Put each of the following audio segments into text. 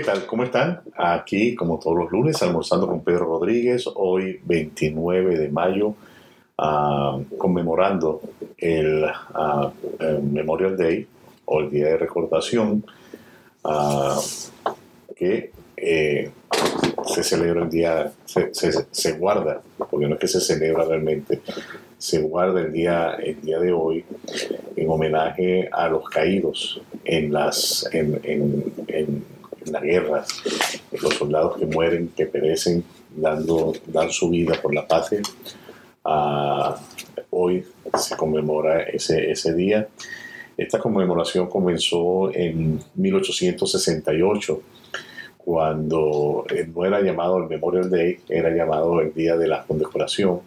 ¿Qué tal? ¿Cómo están? Aquí, como todos los lunes, almorzando con Pedro Rodríguez, hoy 29 de mayo, ah, conmemorando el, ah, el, Memorial Day o el Día de Recordación, ah, que eh, se celebra el día, se, se, guarda, porque no es que se celebra realmente, se guarda el día, el día de hoy en homenaje a los caídos en, las, en, la guerra, los soldados que mueren, que perecen, dando, dan su vida por la patria. Uh, hoy se conmemora ese, ese día. Esta conmemoración comenzó en 1868 cuando no era llamado el Memorial Day, era llamado el Día de la Condecoración.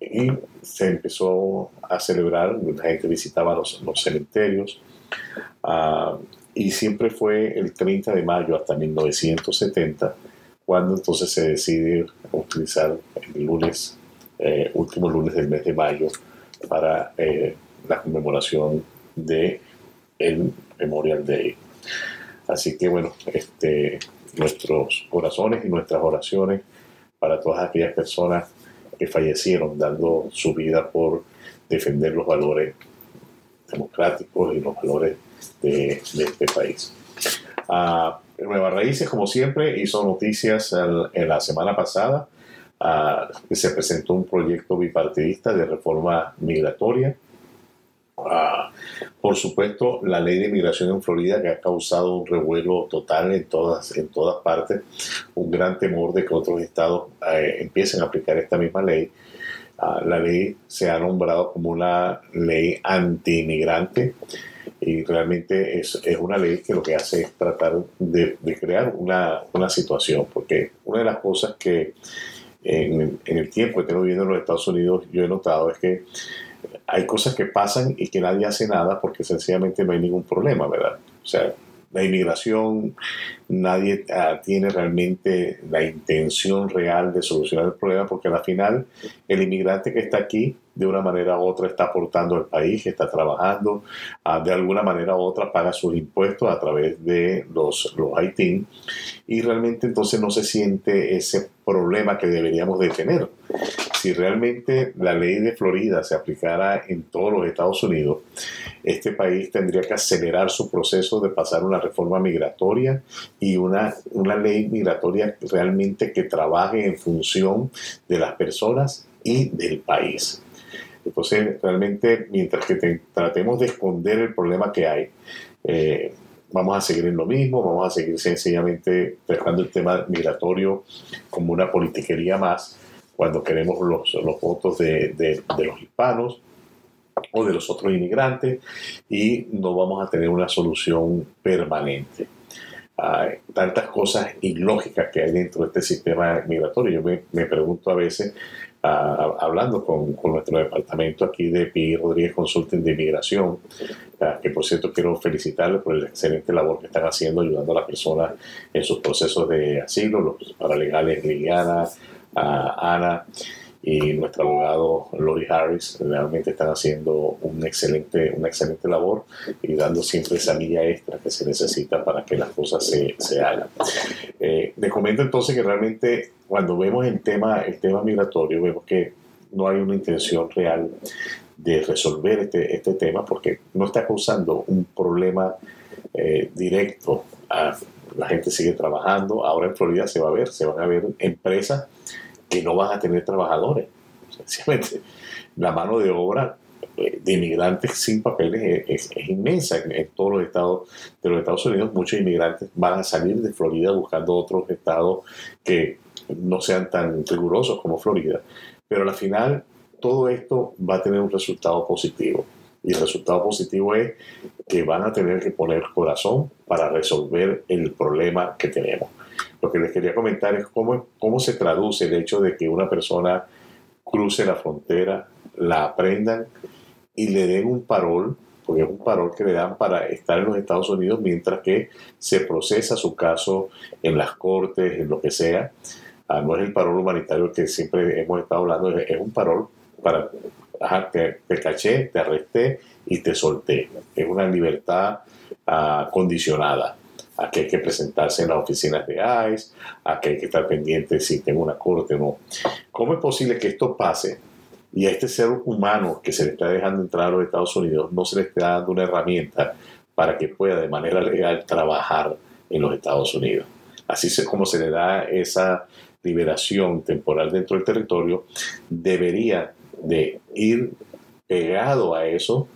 Y se empezó a celebrar, la gente visitaba los, los cementerios, y siempre fue el 30 de mayo hasta 1970, cuando entonces se decide utilizar el lunes, eh, último lunes del mes de mayo, para eh, la conmemoración de el Memorial Day. Así que bueno, este, nuestros corazones y nuestras oraciones para todas aquellas personas que fallecieron dando su vida por defender los valores democráticos y los valores de, este país. Uh, Nueva Raíces, como siempre, hizo noticias en la semana pasada uh, se presentó un proyecto bipartidista de reforma migratoria Ah, por supuesto, la ley de inmigración en Florida que ha causado un revuelo total en todas, en todas partes, un gran temor de que otros estados eh, empiecen a aplicar esta misma ley. Ah, la ley se ha nombrado como una ley anti-inmigrante y realmente es, es, una ley que lo que hace es tratar de, crear una, una, situación, porque una de las cosas que en, el tiempo que tengo viviendo en los Estados Unidos yo he notado es que hay cosas que pasan y que nadie hace nada porque sencillamente no hay ningún problema, ¿verdad? O sea, la inmigración, nadie uh, tiene realmente la intención real de solucionar el problema porque al final el inmigrante que está aquí de una manera u otra está aportando al país, está trabajando, uh, de alguna manera u otra paga sus impuestos a través de los, los y realmente entonces no se siente ese problema que deberíamos de tener si realmente la ley de Florida se aplicara en todos los Estados Unidos, este país tendría que acelerar su proceso de pasar una reforma migratoria y una, una ley migratoria realmente que trabaje en función de las personas y del país. Entonces, realmente, mientras que tratemos de esconder el problema que hay, eh, vamos a seguir en lo mismo, vamos a seguir sencillamente tratando el tema migratorio como una politiquería más cuando queremos los, los votos de, de, los hispanos o de los otros inmigrantes y no vamos a tener una solución permanente. Hay tantas cosas ilógicas que hay dentro de este sistema migratorio. Yo me, me pregunto a veces, uh, hablando con, con, nuestro departamento aquí de PI Rodríguez Consulting de Inmigración, uh, que por cierto quiero felicitarles por la excelente labor que están haciendo ayudando a las personas en sus procesos de asilo, los paralegales Liliana, a Ana y nuestro abogado Lori Harris realmente están haciendo un excelente, una excelente labor y dando siempre esa milla extra que se necesita para que las cosas se, se hagan. Eh, comento entonces que realmente cuando vemos el tema, el tema migratorio, vemos que no hay una intención real de resolver este, este tema porque no está causando un problema eh, directo. A, la gente sigue trabajando. Ahora en Florida se va a ver, se van a ver empresas que no van a tener trabajadores. Sencillamente, la mano de obra eh, de inmigrantes sin papeles es, inmensa en, todos los estados de los Estados Unidos. Muchos inmigrantes van a salir de Florida buscando otros estados que no sean tan rigurosos como Florida. Pero al final todo esto va a tener un resultado positivo. Y el resultado positivo es que van a tener que poner corazón para resolver el problema que tenemos. Lo que les quería comentar es cómo, cómo se traduce el hecho de que una persona cruce la frontera, la aprendan y le den un parol, porque es un parol que le dan para estar en los Estados Unidos mientras que se procesa su caso en las cortes, en lo que sea. Ah, no es el parol humanitario que siempre hemos estado hablando, es un parol para, te, te, caché, te arresté y te solté. Es una libertad uh, condicionada. A que hay que presentarse en las oficinas de ICE, a que hay que estar pendiente si tengo una corte o no. ¿Cómo es posible que esto pase y a este ser humano que se le está dejando entrar a los Estados Unidos no se le esté dando una herramienta para que pueda de manera legal trabajar en los Estados Unidos? Así es como se le da esa liberación temporal dentro del territorio, debería de ir pegado a eso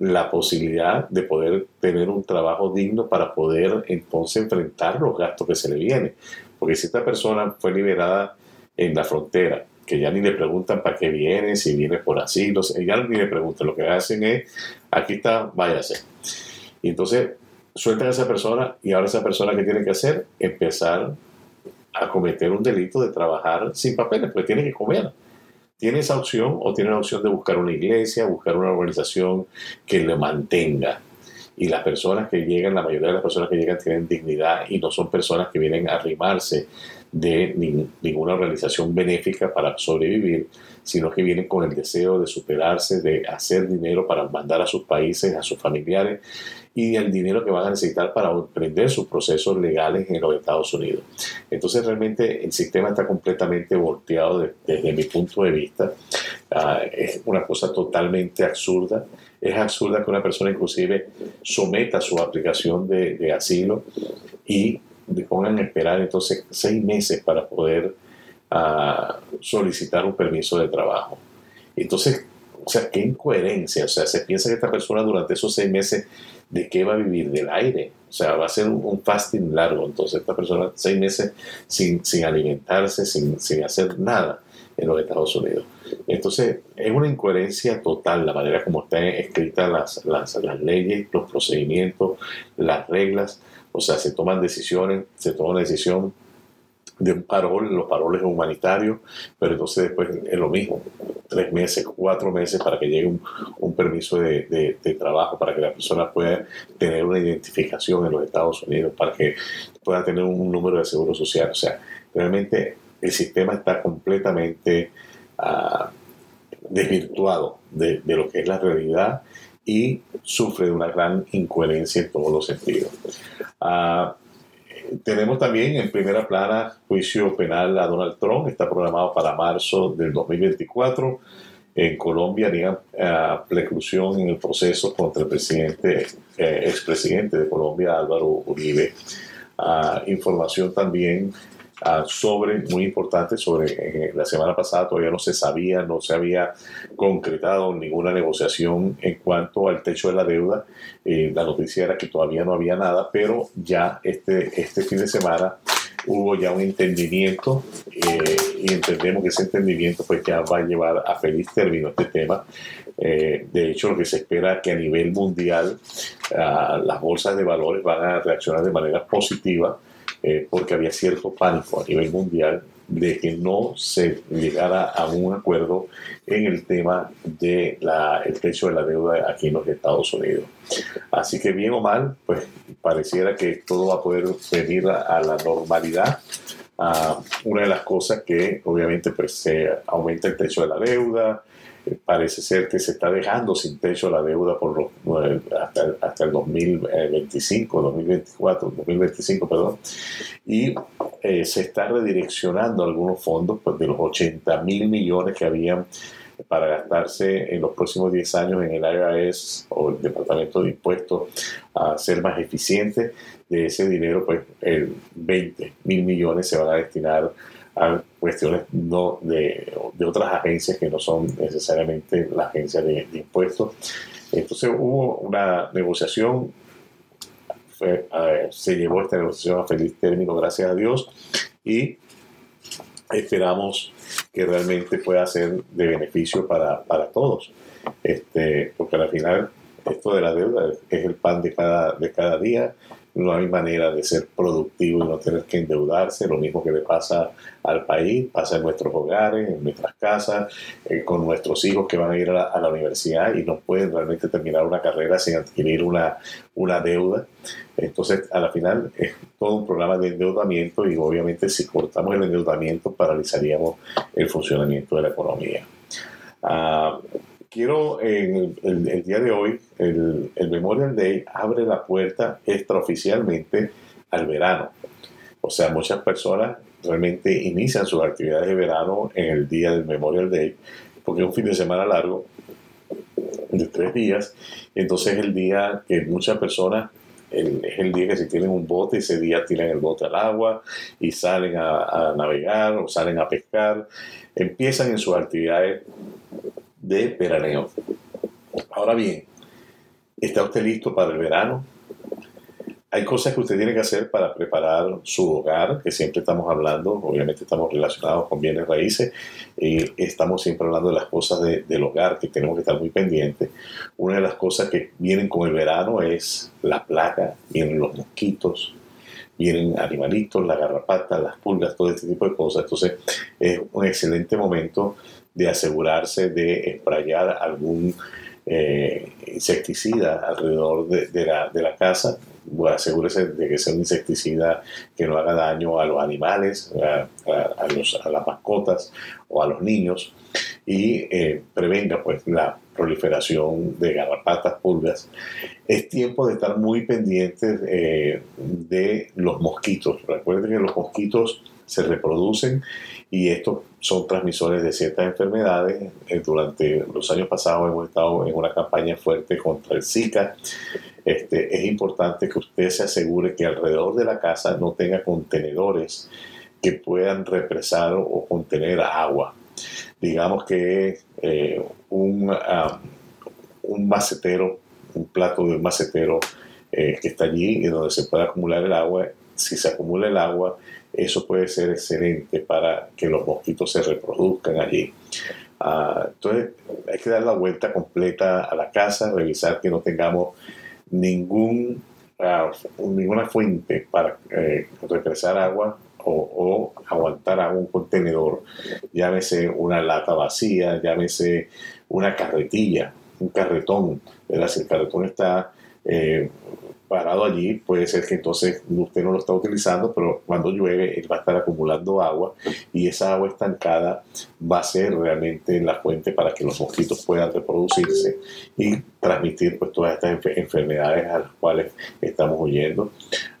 la posibilidad de poder tener un trabajo digno para poder entonces enfrentar los gastos que se le vienen. Porque si esta persona fue liberada en la frontera, que ya ni le preguntan para qué viene, si viene por asilo, ya ni le preguntan, lo que hacen es, aquí está, váyase. Y entonces sueltan a esa persona y ahora esa persona que tiene que hacer, empezar a cometer un delito de trabajar sin papeles, porque tiene que comer tiene esa opción o tiene la opción de buscar una iglesia, buscar una organización que le mantenga. Y las personas que llegan, la mayoría de las personas que llegan tienen dignidad y no son personas que vienen a arrimarse de ninguna organización benéfica para sobrevivir, sino que vienen con el deseo de superarse, de hacer dinero para mandar a sus países, a sus familiares y el dinero que van a necesitar para emprender sus procesos legales en los Estados Unidos. Entonces realmente el sistema está completamente volteado desde mi punto de vista. Ah, es una cosa totalmente absurda. Es absurda que una persona inclusive someta su aplicación de, asilo y le a esperar entonces seis meses para poder ah, solicitar un permiso de trabajo. Entonces, o sea, qué incoherencia. O sea, se piensa que esta persona durante esos seis meses ¿de qué va a vivir? Del aire. O sea, va a ser un, fasting largo. Entonces, esta persona, seis meses sin, sin alimentarse, sin, sin, hacer nada en los Estados Unidos. Entonces, es una incoherencia total la manera como están escritas las, las, las leyes, los procedimientos, las reglas. O sea, se toman decisiones, se toma una decisión de un parol, los paroles humanitarios, pero entonces después es lo mismo, tres meses, cuatro meses para que llegue un, permiso de, de, trabajo, para que la persona pueda tener una identificación en los Estados Unidos, para que pueda tener un número de seguro social. O sea, realmente el sistema está completamente uh, desvirtuado de, de, lo que es la realidad y sufre de una gran incoherencia en todos los sentidos. Uh, tenemos también en primera plana juicio penal a Donald Trump, está programado para marzo del 2024. En Colombia harían uh, preclusión en el proceso contra el presidente, eh, expresidente de Colombia, Álvaro Uribe. Uh, información también Ah, sobre, muy importante, sobre eh, la semana pasada todavía no se sabía, no se había concretado ninguna negociación en cuanto al techo de la deuda. Eh, la noticia era que todavía no había nada, pero ya este, este fin de semana hubo ya un entendimiento eh, y entendemos que ese entendimiento pues ya va a llevar a feliz término este tema. de hecho, lo que se espera es que a nivel mundial ah, las bolsas de valores van a reaccionar de manera positiva eh, porque había cierto pánico a nivel mundial de que no se llegara a un acuerdo en el tema del el precio de la deuda aquí en los Estados Unidos. Así que bien o mal, pues pareciera que todo va a poder venir a, la normalidad. Ah, una de las cosas que obviamente pues se aumenta el precio de la deuda, parece ser que se está dejando sin techo la deuda por hasta, hasta, el 2025, 2024, 2025, perdón, y eh, se está redireccionando algunos fondos pues, de los 80 mil millones que habían para gastarse en los próximos 10 años en el IRS o el Departamento de Impuestos a ser más eficiente. De ese dinero, pues el 20 mil millones se van a destinar a cuestiones no de, de, otras agencias que no son necesariamente la agencia de, impuestos. Entonces hubo una negociación, se llevó esta negociación a feliz término, gracias a Dios, y esperamos que realmente pueda ser de beneficio para, para todos, este, porque al final esto de la deuda es el pan de cada, de cada día no hay manera de ser productivo y no tener que endeudarse. Lo mismo que le pasa al país, pasa en nuestros hogares, en nuestras casas, eh, con nuestros hijos que van a ir a la, universidad y no pueden realmente terminar una carrera sin adquirir una, una deuda. Entonces, a la final es todo un programa de endeudamiento y obviamente si cortamos el endeudamiento paralizaríamos el funcionamiento de la economía. Ah, quiero en el, día de hoy, el, Memorial Day abre la puerta extraoficialmente al verano. O sea, muchas personas realmente inician sus actividades de verano en el día del Memorial Day, porque es un fin de semana largo de tres días. Entonces es el día que muchas personas, es el día que si tienen un bote, ese día tiran el bote al agua y salen a navegar o salen a pescar. Empiezan en sus actividades de veraneo. Ahora bien, ¿está usted listo para el verano? hay cosas que usted tiene que hacer para preparar su hogar, que siempre estamos hablando, obviamente estamos relacionados con bienes raíces, y estamos siempre hablando de las cosas del hogar que tenemos que estar muy pendientes. Una de las cosas que vienen con el verano es la plaga, vienen los mosquitos, vienen animalitos, la garrapata, las pulgas, todo este tipo de cosas. Entonces es un excelente momento de asegurarse de esprayar algún eh, insecticida alrededor de, la, de la casa bueno, asegúrese de que sea un insecticida que no haga daño a los animales, a, los, a las mascotas o a los niños y eh, prevenga pues la proliferación de garrapatas, pulgas. Es tiempo de estar muy pendientes eh, de los mosquitos. Recuerden que los mosquitos se reproducen y estos son transmisores de ciertas enfermedades. Eh, durante los años pasados hemos estado en una campaña fuerte contra el Zika. Este, es importante que usted se asegure que alrededor de la casa no tenga contenedores que puedan represar o contener agua. Digamos que eh, un, un macetero, un plato de un macetero eh, que está allí y donde se puede acumular el agua, si se acumula el agua, eso puede ser excelente para que los mosquitos se reproduzcan allí. Ah, entonces hay que dar la vuelta completa a la casa, revisar que no tengamos ningún, ah, ninguna fuente para eh, represar agua o, aguantar agua un contenedor, llámese una lata vacía, llámese una carretilla, un carretón. Si el carretón está eh, parado allí, puede ser que entonces usted no lo está utilizando, pero cuando llueve él va a estar acumulando agua y esa agua estancada va a ser realmente la fuente para que los mosquitos puedan reproducirse y transmitir pues todas estas enfermedades a las cuales estamos huyendo.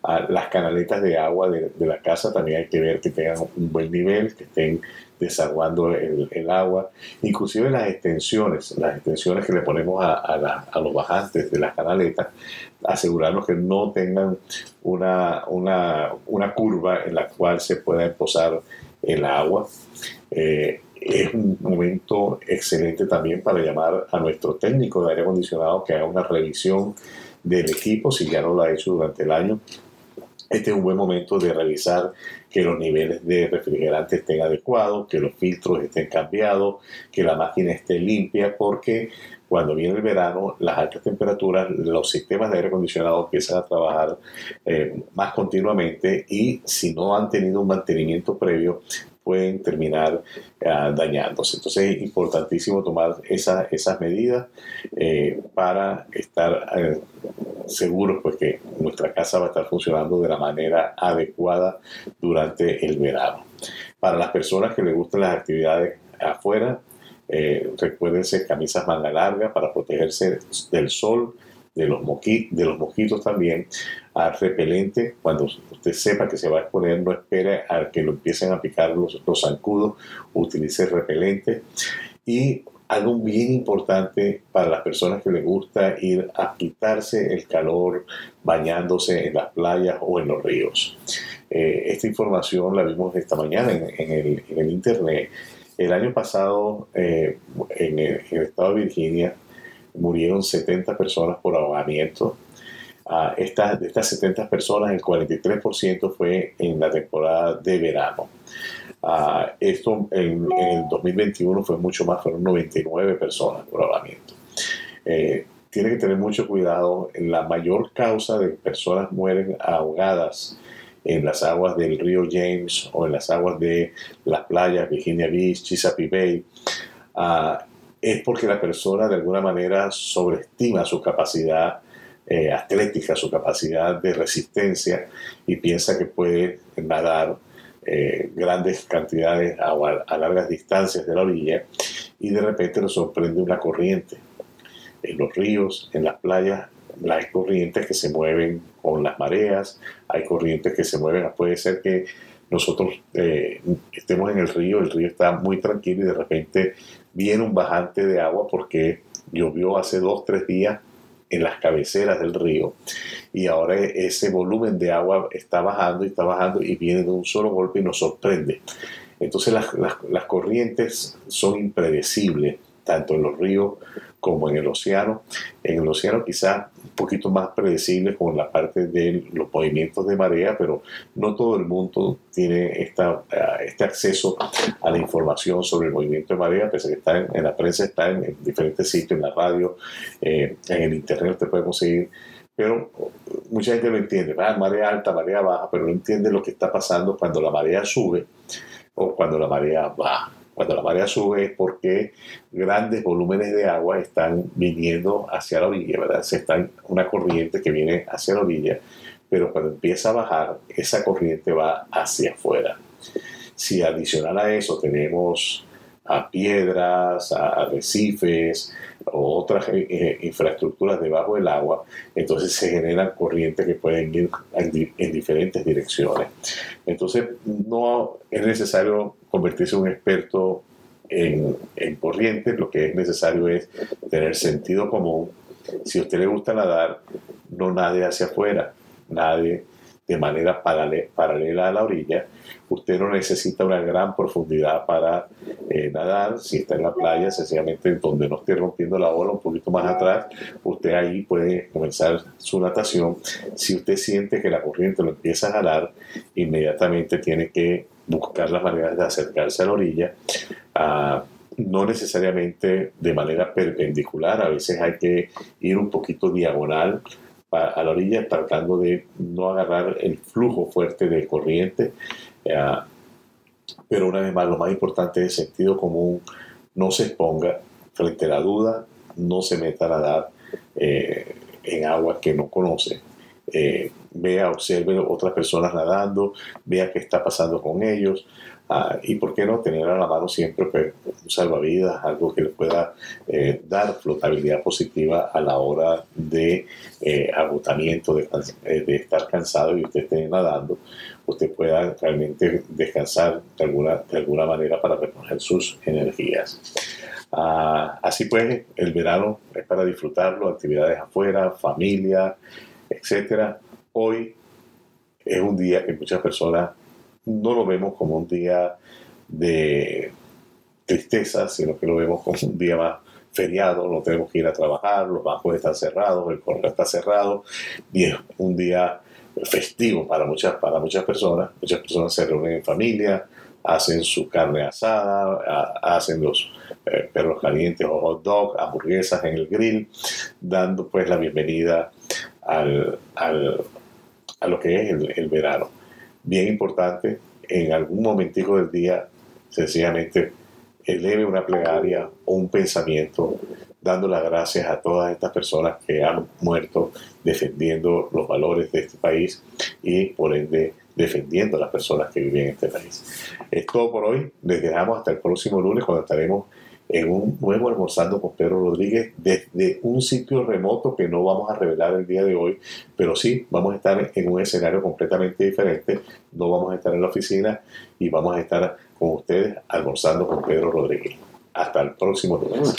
Las canaletas de agua de, la casa también hay que ver que tengan un buen nivel, que estén desaguando el, agua, inclusive las extensiones, las extensiones que le ponemos a, los bajantes de las canaletas, asegurarnos que no tengan una, una, curva en la cual se pueda posar el agua. Eh, es un momento excelente también para llamar a nuestro técnico de aire acondicionado que haga una revisión del equipo, si ya no lo ha hecho durante el año. Este es un buen momento de revisar que los niveles de refrigerante estén adecuados, que los filtros estén cambiados, que la máquina esté limpia, porque cuando viene el verano, las altas temperaturas, los sistemas de aire acondicionado empiezan a trabajar eh, más continuamente y si no han tenido un mantenimiento previo, pueden terminar ah, dañándose. Entonces es importantísimo tomar esas medidas eh, para estar eh, seguros pues, que nuestra casa va a estar funcionando de la manera adecuada durante el verano. Para las personas que les gustan las actividades afuera, eh, recuérdense camisas manga larga para protegerse del sol, de los, mosquitos también, a repelente, cuando usted sepa que se va a exponer, no espere a que lo empiecen a picar los, los zancudos, utilice repelente. Y algo bien importante para las personas que les gusta ir a quitarse el calor bañándose en las playas o en los ríos. Eh, esta información la vimos esta mañana en, el, en el internet el año pasado, eh, en, el, estado de Virginia, murieron 70 personas por ahogamiento. Uh, de estas 70 personas, el 43% fue en la temporada de verano. Ah, esto en, el 2021 fue mucho más, fueron 99 personas por ahogamiento. Eh, tiene que tener mucho cuidado. La mayor causa de personas mueren ahogadas en las aguas del río James o en las aguas de las playas Virginia Beach, Chesapeake Bay, ah, es porque la persona de alguna manera sobreestima su capacidad eh, atlética, su capacidad de resistencia y piensa que puede nadar eh, grandes cantidades a, a largas distancias de la orilla y de repente lo sorprende una corriente. En los ríos, en las playas, hay corrientes que se mueven con las mareas, hay corrientes que se mueven, puede ser que nosotros eh, estemos en el río, el río está muy tranquilo y de repente viene un bajante de agua porque llovió hace dos, tres días en las cabeceras del río y ahora ese volumen de agua está bajando y está bajando y viene de un solo golpe y nos sorprende. Entonces las, las corrientes son impredecibles, tanto en los ríos como en el océano. En el océano quizás poquito más predecible con la parte de los movimientos de marea, pero no todo el mundo tiene esta, eh, este acceso a la información sobre el movimiento de marea, pese a que está en, la prensa, está en, diferentes sitios, en la radio, eh, en el internet te puede conseguir. Pero mucha gente no entiende, ah, marea alta, marea baja, pero no entiende lo que está pasando cuando la marea sube o cuando la marea baja. Cuando la marea sube es porque grandes volúmenes de agua están viniendo hacia la orilla, ¿verdad? Se está una corriente que viene hacia la orilla, pero cuando empieza a bajar, esa corriente va hacia afuera. Si adicional a eso tenemos a piedras, a arrecifes o otras eh, eh, infraestructuras debajo del agua, entonces se generan corrientes que pueden ir en, diferentes direcciones. Entonces no es necesario convertirse en un experto en, en corrientes, lo que es necesario es tener sentido común. Si a usted le gusta nadar, no nade hacia afuera, nade de manera paralela a la orilla. Usted no necesita una gran profundidad para eh, nadar. Si está en la playa, sencillamente donde no esté rompiendo la ola, un poquito más atrás, usted ahí puede comenzar su natación. Si usted siente que la corriente lo empieza a jalar, inmediatamente tiene que buscar las maneras de acercarse a la orilla. Ah, no necesariamente de manera perpendicular, a veces hay que ir un poquito diagonal a la orilla tratando de no agarrar el flujo fuerte de corriente. Eh, pero una vez más, lo más importante es el sentido común, no se exponga frente a la duda, no se meta a nadar eh, en agua que no conoce. Eh, vea, observe otras personas nadando, vea qué está pasando con ellos, Ah, y por qué no tener a la mano siempre pues, un salvavidas, algo que le pueda eh, dar flotabilidad positiva a la hora de eh, agotamiento, de, eh, de, estar cansado y usted esté nadando, usted pueda realmente descansar de alguna, de alguna manera para reponer sus energías. Ah, así pues, el verano es para disfrutarlo, actividades afuera, familia, etc. Hoy es un día que muchas personas no lo vemos como un día de tristeza, sino que lo vemos como un día más feriado, no tenemos que ir a trabajar, los bancos están cerrados, el correo está cerrado, y es un día festivo para muchas, para muchas personas. Muchas personas se reúnen en familia, hacen su carne asada, hacen los eh, perros calientes o hot dog, hamburguesas en el grill, dando pues la bienvenida al, a lo que es el verano bien importante, en algún momentico del día, sencillamente eleve una plegaria o un pensamiento dando las gracias a todas estas personas que han muerto defendiendo los valores de este país y por ende defendiendo a las personas que viven en este país. Es todo por hoy. Les dejamos hasta el próximo lunes cuando estaremos en un nuevo almorzando con Pedro Rodríguez desde un sitio remoto que no vamos a revelar el día de hoy, pero sí vamos a estar en un escenario completamente diferente. No vamos a estar en la oficina y vamos a estar con ustedes almorzando con Pedro Rodríguez. Hasta el próximo lunes.